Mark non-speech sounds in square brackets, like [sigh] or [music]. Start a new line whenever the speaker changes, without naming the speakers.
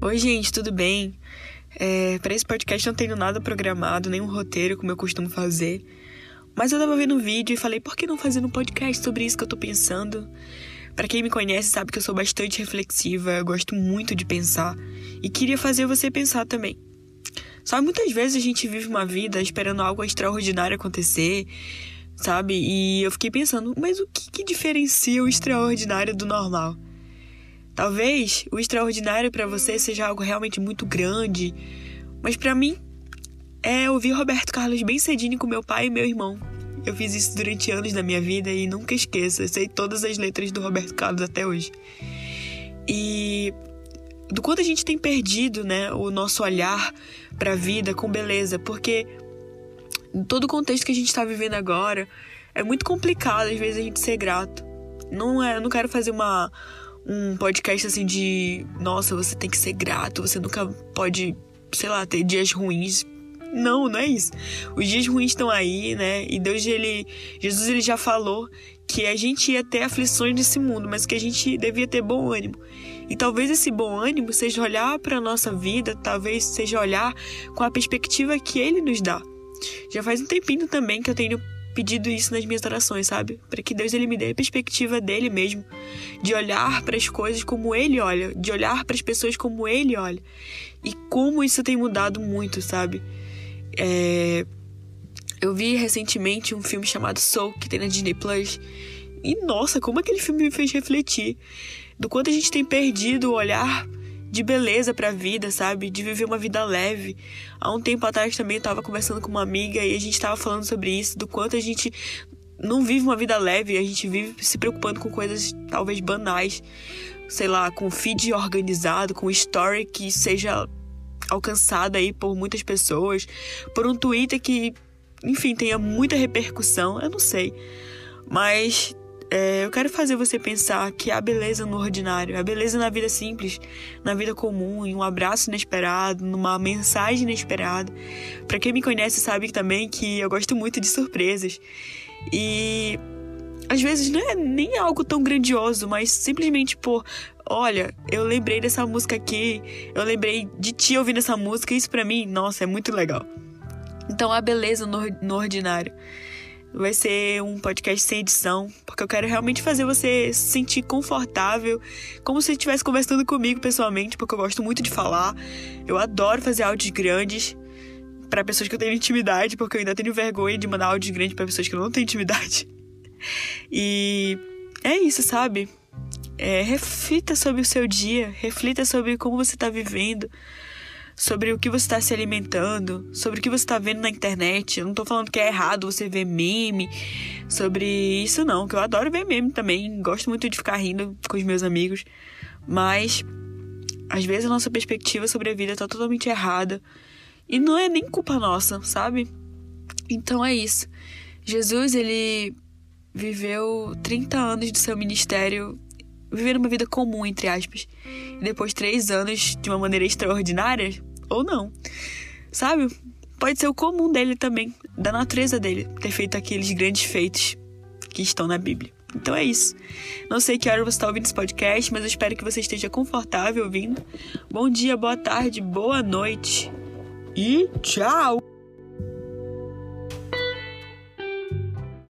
Oi, gente, tudo bem? É, para esse podcast não tenho nada programado, nenhum roteiro como eu costumo fazer. Mas eu tava vendo um vídeo e falei, por que não fazer um podcast sobre isso que eu tô pensando? Para quem me conhece sabe que eu sou bastante reflexiva, eu gosto muito de pensar e queria fazer você pensar também. Sabe, muitas vezes a gente vive uma vida esperando algo extraordinário acontecer, sabe? E eu fiquei pensando, mas o que, que diferencia o extraordinário do normal? Talvez o extraordinário para você seja algo realmente muito grande, mas para mim é ouvir Roberto Carlos bem cedinho com meu pai e meu irmão. Eu fiz isso durante anos da minha vida e nunca esqueço, eu sei todas as letras do Roberto Carlos até hoje. E do quanto a gente tem perdido, né, o nosso olhar para a vida com beleza, porque todo o contexto que a gente está vivendo agora, é muito complicado às vezes a gente ser grato. Não é, eu não quero fazer uma um podcast assim de, nossa, você tem que ser grato, você nunca pode, sei lá, ter dias ruins. Não, não é isso. Os dias ruins estão aí, né? E Deus, ele, Jesus, ele já falou que a gente ia ter aflições nesse mundo, mas que a gente devia ter bom ânimo. E talvez esse bom ânimo seja olhar para a nossa vida, talvez seja olhar com a perspectiva que ele nos dá. Já faz um tempinho também que eu tenho pedido isso nas minhas orações, sabe? Para que Deus ele me dê a perspectiva dele mesmo, de olhar para as coisas como ele olha, de olhar para as pessoas como ele olha. E como isso tem mudado muito, sabe? É... Eu vi recentemente um filme chamado Soul, que tem na Disney Plus. E nossa, como aquele filme me fez refletir do quanto a gente tem perdido o olhar de beleza para a vida, sabe? De viver uma vida leve. Há um tempo atrás também eu tava conversando com uma amiga e a gente tava falando sobre isso, do quanto a gente não vive uma vida leve, a gente vive se preocupando com coisas talvez banais, sei lá, com feed organizado, com story que seja alcançada aí por muitas pessoas, por um Twitter que, enfim, tenha muita repercussão, eu não sei. Mas é, eu quero fazer você pensar que há beleza no ordinário, há beleza na vida simples, na vida comum, em um abraço inesperado, numa mensagem inesperada. Para quem me conhece sabe também que eu gosto muito de surpresas. E às vezes não é nem algo tão grandioso, mas simplesmente por, olha, eu lembrei dessa música aqui, eu lembrei de ti ouvindo essa música, isso para mim, nossa, é muito legal. Então há beleza no, no ordinário. Vai ser um podcast sem edição, porque eu quero realmente fazer você se sentir confortável, como se estivesse conversando comigo pessoalmente, porque eu gosto muito de falar. Eu adoro fazer áudios grandes para pessoas que eu tenho intimidade, porque eu ainda tenho vergonha de mandar áudios grandes para pessoas que eu não tenho intimidade. [laughs] E é isso, sabe? É, reflita sobre o seu dia, reflita sobre como você está vivendo sobre o que você está se alimentando, sobre o que você está vendo na internet. Eu não estou falando que é errado você ver meme sobre isso, não, que eu adoro ver meme também. Gosto muito de ficar rindo com os meus amigos. Mas às vezes a nossa perspectiva sobre a vida está totalmente errada. E não é nem culpa nossa, sabe? Então é isso. Jesus, ele viveu 30 anos do seu ministério vivendo uma vida comum, entre aspas. E depois três anos de uma maneira extraordinária, ou não. Sabe? Pode ser o comum dele também, da natureza dele, ter feito aqueles grandes feitos que estão na Bíblia. Então é isso. Não sei que hora você está ouvindo esse podcast, mas eu espero que você esteja confortável ouvindo. Bom dia, boa tarde, boa noite e tchau!